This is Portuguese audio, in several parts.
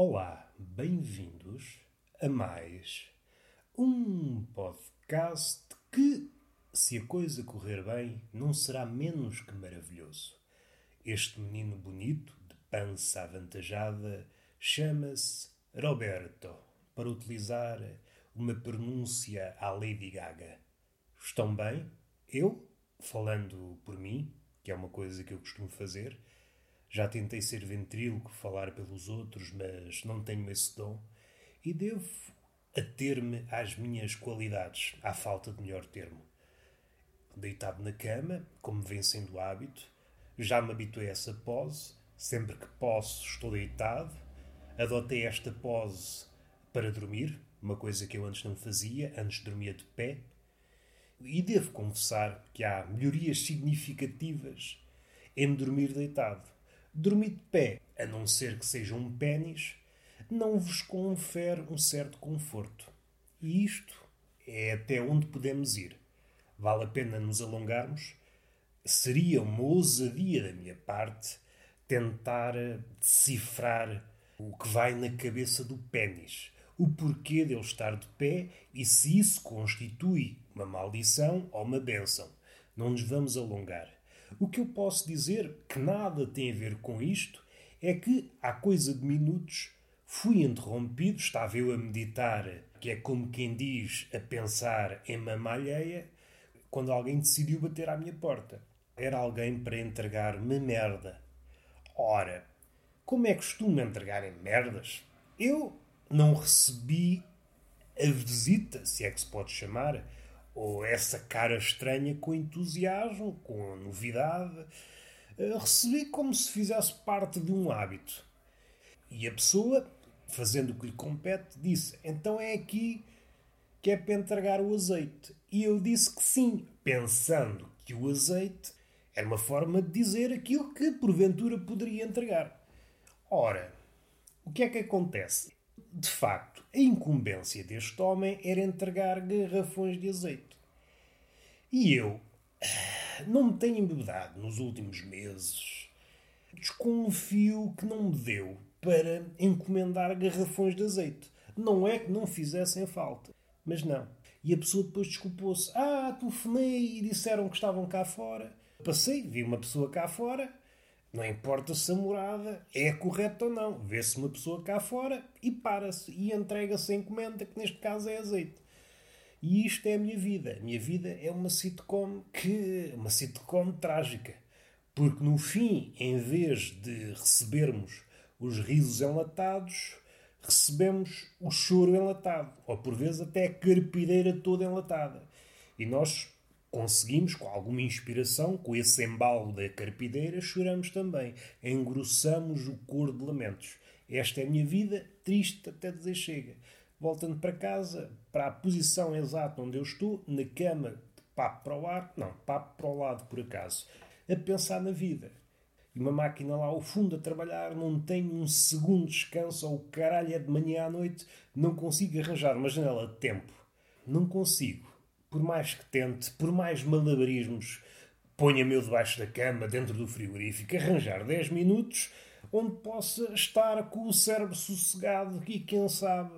Olá, bem-vindos a mais um podcast que, se a coisa correr bem, não será menos que maravilhoso. Este menino bonito, de pança avantajada, chama-se Roberto, para utilizar uma pronúncia à Lady Gaga. Estão bem? Eu, falando por mim, que é uma coisa que eu costumo fazer, já tentei ser ventríloco, falar pelos outros, mas não tenho esse dom. E devo ater-me às minhas qualidades, à falta de melhor termo. Deitado na cama, como vem sendo hábito, já me habituei a essa pose. Sempre que posso, estou deitado. Adotei esta pose para dormir, uma coisa que eu antes não fazia, antes dormia de pé. E devo confessar que há melhorias significativas em dormir deitado. Dormir de pé, a não ser que seja um pênis, não vos confere um certo conforto. E isto é até onde podemos ir. Vale a pena nos alongarmos? Seria uma ousadia da minha parte tentar decifrar o que vai na cabeça do pênis, o porquê dele estar de pé e se isso constitui uma maldição ou uma bênção. Não nos vamos alongar. O que eu posso dizer, que nada tem a ver com isto, é que, há coisa de minutos, fui interrompido, estava eu a meditar, que é como quem diz, a pensar em mamá alheia, quando alguém decidiu bater à minha porta. Era alguém para entregar-me merda. Ora, como é costume entregarem merdas? Eu não recebi a visita, se é que se pode chamar, ou essa cara estranha com entusiasmo, com novidade. Eh, recebi como se fizesse parte de um hábito. E a pessoa, fazendo o que lhe compete, disse: Então é aqui que é para entregar o azeite. E eu disse que sim, pensando que o azeite era uma forma de dizer aquilo que porventura poderia entregar. Ora, o que é que acontece? De facto, a incumbência deste homem era entregar garrafões de azeite. E eu não me tenho embebedado nos últimos meses. Desconfio que não me deu para encomendar garrafões de azeite. Não é que não fizessem falta, mas não. E a pessoa depois desculpou-se. Ah, telefonei e disseram que estavam cá fora. Passei, vi uma pessoa cá fora. Não importa se a morada é correta ou não. Vê-se uma pessoa cá fora e para-se e entrega-se a encomenda, que neste caso é azeite. E isto é a minha vida. A minha vida é uma sitcom que. uma sitcom trágica. Porque no fim, em vez de recebermos os risos enlatados, recebemos o choro enlatado. Ou por vezes até a carpideira toda enlatada. E nós conseguimos, com alguma inspiração, com esse embalo da carpideira, choramos também. Engrossamos o coro de lamentos. Esta é a minha vida, triste até dizer chega voltando para casa, para a posição exata onde eu estou, na cama, papo para o ar, não, papo para o lado por acaso, a pensar na vida. E uma máquina lá ao fundo a trabalhar, não tenho um segundo de descanso, ou caralho é de manhã à noite, não consigo arranjar uma janela de tempo. Não consigo. Por mais que tente, por mais malabarismos, ponha-me debaixo da cama, dentro do frigorífico, arranjar 10 minutos onde possa estar com o cérebro sossegado e, quem sabe,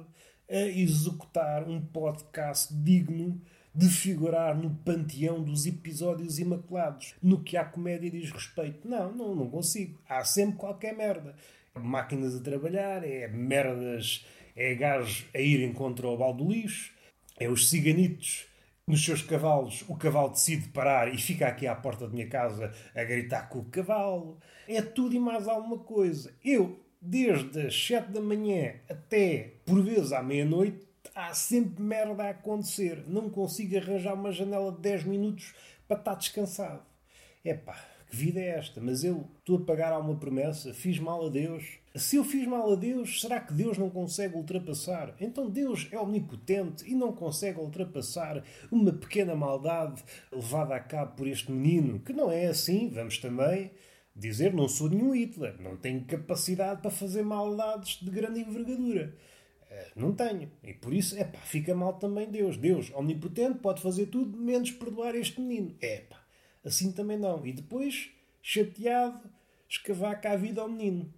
a executar um podcast digno de figurar no panteão dos episódios imaculados, no que à comédia diz respeito. Não, não, não consigo. Há sempre qualquer merda. Máquinas a trabalhar, é merdas, é gajos a irem contra o balde do lixo, é os ciganitos nos seus cavalos, o cavalo decide parar e fica aqui à porta da minha casa a gritar com o cavalo. É tudo e mais alguma coisa. Eu desde as 7 da manhã até, por vezes, à meia-noite, há sempre merda a acontecer. Não consigo arranjar uma janela de 10 minutos para estar descansado. Epá, que vida é esta? Mas eu estou a pagar a uma promessa, fiz mal a Deus. Se eu fiz mal a Deus, será que Deus não consegue ultrapassar? Então Deus é omnipotente e não consegue ultrapassar uma pequena maldade levada a cabo por este menino, que não é assim, vamos também dizer não sou nenhum Hitler, não tenho capacidade para fazer maldades de grande envergadura. Eh, não tenho. E por isso, é pá, fica mal também Deus. Deus, omnipotente, pode fazer tudo menos perdoar este menino. É pá, assim também não. E depois, chateado, escavaca a vida ao menino.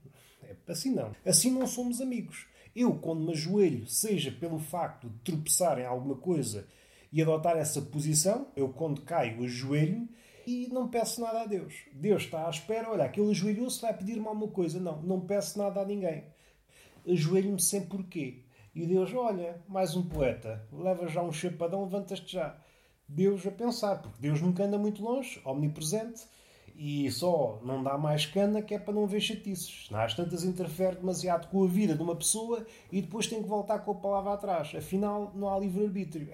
assim não. Assim não somos amigos. Eu, quando me ajoelho, seja pelo facto de tropeçar em alguma coisa e adotar essa posição, eu, quando caio, ajoelho-me e não peço nada a Deus. Deus está à espera, olha, aquele ajoelhou-se, vai pedir-me alguma coisa. Não, não peço nada a ninguém. Ajoelho-me sem porquê. E Deus, olha, mais um poeta, leva já um chapadão, levantas-te já. Deus a pensar, porque Deus nunca anda muito longe, omnipresente, e só não dá mais cana que é para não ver chatices. Às tantas interfere demasiado com a vida de uma pessoa e depois tem que voltar com a palavra atrás. Afinal, não há livre-arbítrio.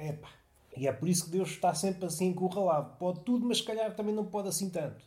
E é por isso que Deus está sempre assim encurralado. Pode tudo, mas se calhar também não pode assim tanto.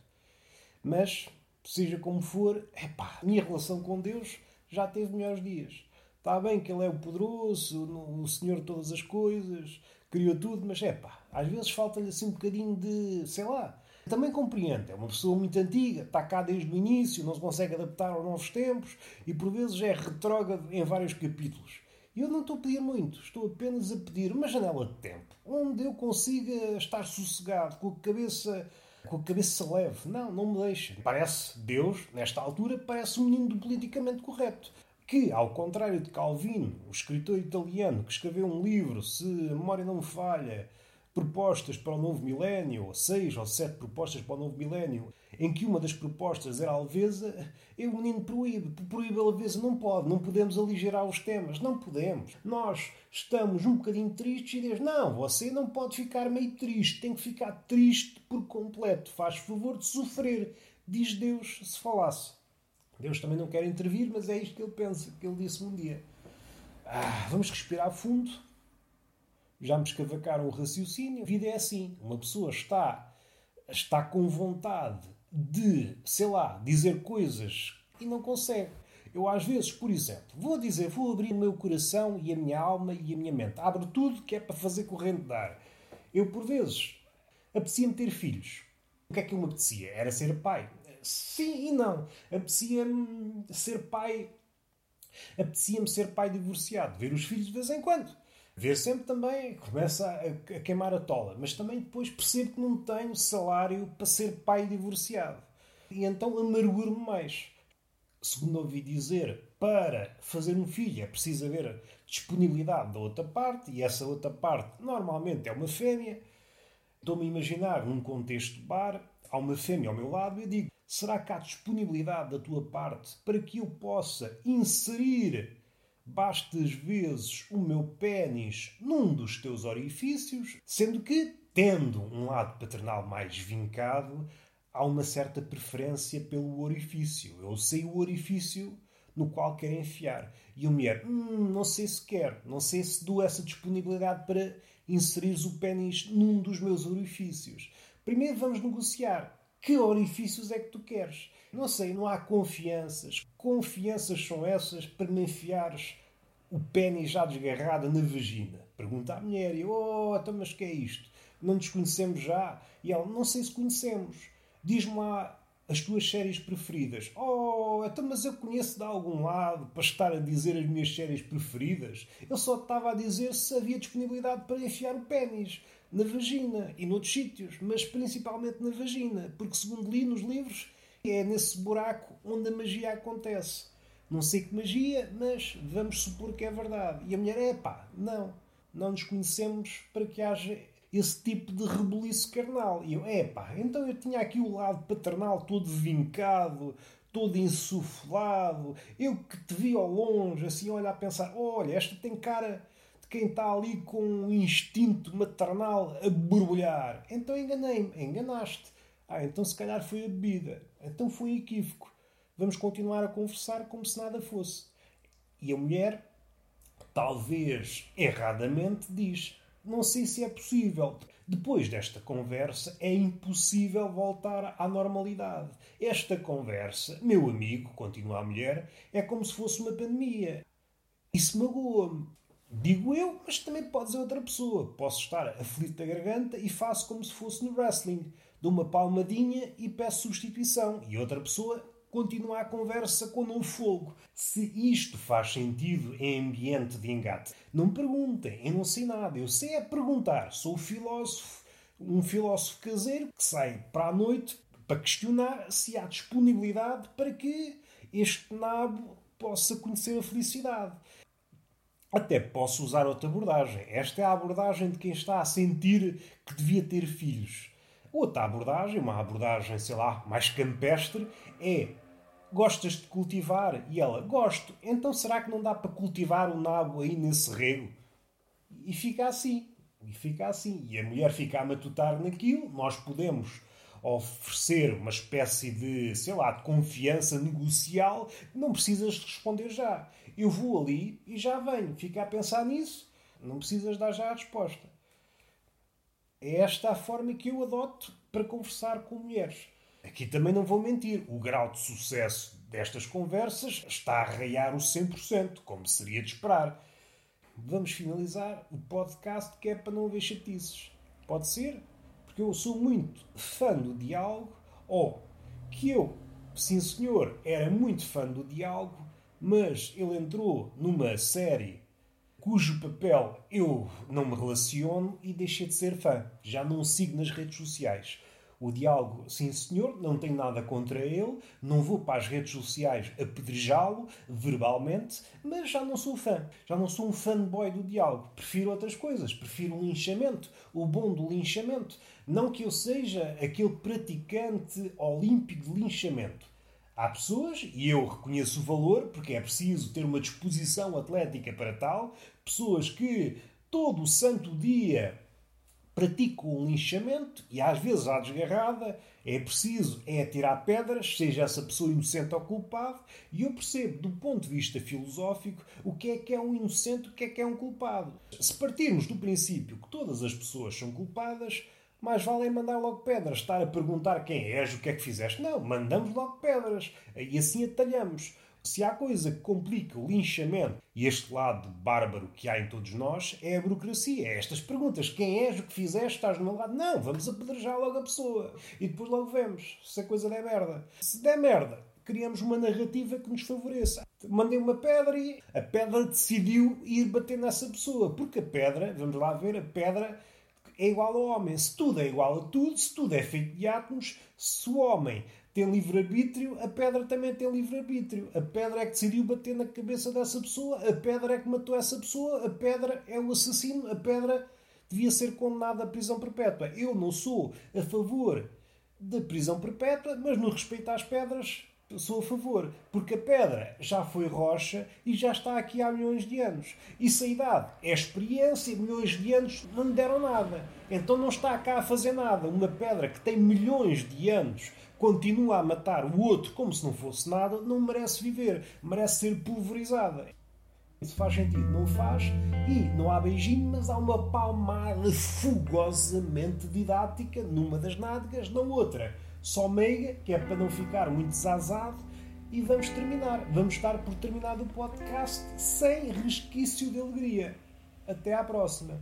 Mas, seja como for, epá, a minha relação com Deus já teve melhores dias. Está bem que Ele é o poderoso, o Senhor de todas as coisas, criou tudo, mas é pá, às vezes falta-lhe assim um bocadinho de, sei lá, também compreendo, é uma pessoa muito antiga, está cá desde o início, não se consegue adaptar aos novos tempos e por vezes é retrógrado em vários capítulos. E eu não estou a pedir muito, estou apenas a pedir uma janela de tempo onde eu consiga estar sossegado, com a cabeça com a cabeça leve. Não, não me deixe. Parece, Deus, nesta altura, parece um menino do politicamente correto que, ao contrário de Calvino, o escritor italiano que escreveu um livro, se a memória não me falha, propostas para o novo milénio, seis ou sete propostas para o novo milénio, em que uma das propostas era a leveza, e o menino proíbe. Proíbe a leveza. Não pode, não podemos aligerar os temas. Não podemos. Nós estamos um bocadinho tristes e Deus, não, você não pode ficar meio triste, tem que ficar triste por completo. Faz favor de sofrer, diz Deus se falasse. Deus também não quer intervir, mas é isto que ele pensa, que ele disse um dia. Ah, vamos respirar fundo. Já me escavacaram o raciocínio. A vida é assim. Uma pessoa está, está com vontade de, sei lá, dizer coisas e não consegue. Eu, às vezes, por exemplo, vou dizer, vou abrir o meu coração e a minha alma e a minha mente. Abro tudo que é para fazer corrente de ar. Eu, por vezes, apetecia-me ter filhos. O que é que eu me apetecia? Era ser pai sim e não. Apetecia-me ser pai. Apetecia-me ser pai divorciado, ver os filhos de vez em quando. Ver sempre também, começa a, a queimar a tola, mas também depois percebo que não tenho salário para ser pai divorciado. E então amarguro-me mais. Segundo ouvi dizer, para fazer um filho é preciso haver disponibilidade da outra parte, e essa outra parte normalmente é uma fêmea. Estou-me a imaginar num contexto bar, há uma fêmea ao meu lado e eu digo: será que há disponibilidade da tua parte para que eu possa inserir bastas vezes o meu pênis num dos teus orifícios, sendo que, tendo um lado paternal mais vincado, há uma certa preferência pelo orifício. Eu sei o orifício no qual quero enfiar. E a mulher, hum, não sei se quer, não sei se dou essa disponibilidade para inserires o pênis num dos meus orifícios. Primeiro vamos negociar. Que orifícios é que tu queres? Não sei, não há confianças. Confianças são essas para me enfiares o pênis já desgarrado na vagina? Pergunta à mulher. E, oh, então, mas que é isto? Não nos conhecemos já? E ela, não sei se conhecemos. Diz-me lá as tuas séries preferidas. Oh, então, mas eu conheço de algum lado para estar a dizer as minhas séries preferidas. Eu só estava a dizer se havia disponibilidade para enfiar o pênis na vagina e noutros sítios, mas principalmente na vagina, porque, segundo li nos livros, é nesse buraco onde a magia acontece. Não sei que magia, mas vamos supor que é verdade. E a mulher é pá, não, não nos conhecemos para que haja esse tipo de rebuliço carnal. E eu, é pá, então eu tinha aqui o lado paternal todo vincado, todo insuflado. Eu que te vi ao longe, assim, olha a pensar: olha, esta tem cara quem está ali com um instinto maternal a borbulhar. Então enganei-me, enganaste. Ah, então se calhar foi a bebida. Então foi equívoco. Vamos continuar a conversar como se nada fosse. E a mulher, talvez erradamente, diz: Não sei se é possível. Depois desta conversa, é impossível voltar à normalidade. Esta conversa, meu amigo, continua a mulher, é como se fosse uma pandemia. Isso magoa-me. Digo eu, mas também pode ser outra pessoa. Posso estar aflito da garganta e faço como se fosse no wrestling. Dou uma palmadinha e peço substituição. E outra pessoa continua a conversa com um fogo. Se isto faz sentido em ambiente de engate, não me perguntem, eu não sei nada. Eu sei é perguntar. Sou filósofo, um filósofo caseiro que sai para a noite para questionar se há disponibilidade para que este nabo possa conhecer a felicidade. Até posso usar outra abordagem. Esta é a abordagem de quem está a sentir que devia ter filhos. Outra abordagem, uma abordagem, sei lá, mais campestre, é Gostas de cultivar? E ela, gosto. Então será que não dá para cultivar o nabo aí nesse rego? E fica assim. E fica assim. E a mulher fica a matutar naquilo. Nós podemos oferecer uma espécie de, sei lá, de confiança negocial. Não precisas responder já. Eu vou ali e já venho. Fica a pensar nisso. Não precisas dar já a resposta. É esta a forma que eu adoto para conversar com mulheres. Aqui também não vou mentir, o grau de sucesso destas conversas está a raiar o 100%, como seria de esperar. Vamos finalizar o podcast que é para não haver chatices. Pode ser? Porque eu sou muito fã do diálogo, ou que eu, sim senhor, era muito fã do diálogo, mas ele entrou numa série cujo papel eu não me relaciono e deixei de ser fã. Já não sigo nas redes sociais. O diálogo, sim senhor, não tenho nada contra ele, não vou para as redes sociais apedrejá-lo verbalmente, mas já não sou fã. Já não sou um fanboy do diálogo. Prefiro outras coisas. Prefiro um linchamento. O bom do linchamento. Não que eu seja aquele praticante olímpico de linchamento. Há pessoas, e eu reconheço o valor, porque é preciso ter uma disposição atlética para tal, pessoas que todo o santo dia praticam um linchamento e às vezes à desgarrada é preciso é tirar pedras, seja essa pessoa inocente ou culpado, e eu percebo do ponto de vista filosófico o que é que é um inocente, o que é que é um culpado. Se partirmos do princípio que todas as pessoas são culpadas, mais vale mandar logo pedras, estar a perguntar quem és, o que é que fizeste. Não, mandamos logo pedras e assim atalhamos. Se há coisa que complica o linchamento e este lado bárbaro que há em todos nós, é a burocracia. É estas perguntas. Quem és, o que fizeste, estás no meu lado? Não, vamos apedrejar logo a pessoa. E depois logo vemos se a coisa der merda. Se der merda, criamos uma narrativa que nos favoreça. Mandei uma pedra e a pedra decidiu ir bater nessa pessoa. Porque a pedra, vamos lá ver, a pedra é igual ao homem. Se tudo é igual a tudo, se tudo é feito de átomos, se o homem tem livre-arbítrio, a pedra também tem livre-arbítrio. A pedra é que decidiu bater na cabeça dessa pessoa, a pedra é que matou essa pessoa, a pedra é o assassino, a pedra devia ser condenada à prisão perpétua. Eu não sou a favor da prisão perpétua, mas no respeito às pedras sou a favor, porque a pedra já foi rocha e já está aqui há milhões de anos. Se a idade é experiência, milhões de anos não lhe deram nada. Então não está cá a fazer nada. Uma pedra que tem milhões de anos continua a matar o outro como se não fosse nada, não merece viver, merece ser pulverizada. Isso faz sentido? Não faz. E não há beijinho, mas há uma palmada fogosamente didática numa das nádegas, na outra. Só meiga, que é para não ficar muito desazado. E vamos terminar. Vamos estar por terminado o podcast sem resquício de alegria. Até à próxima.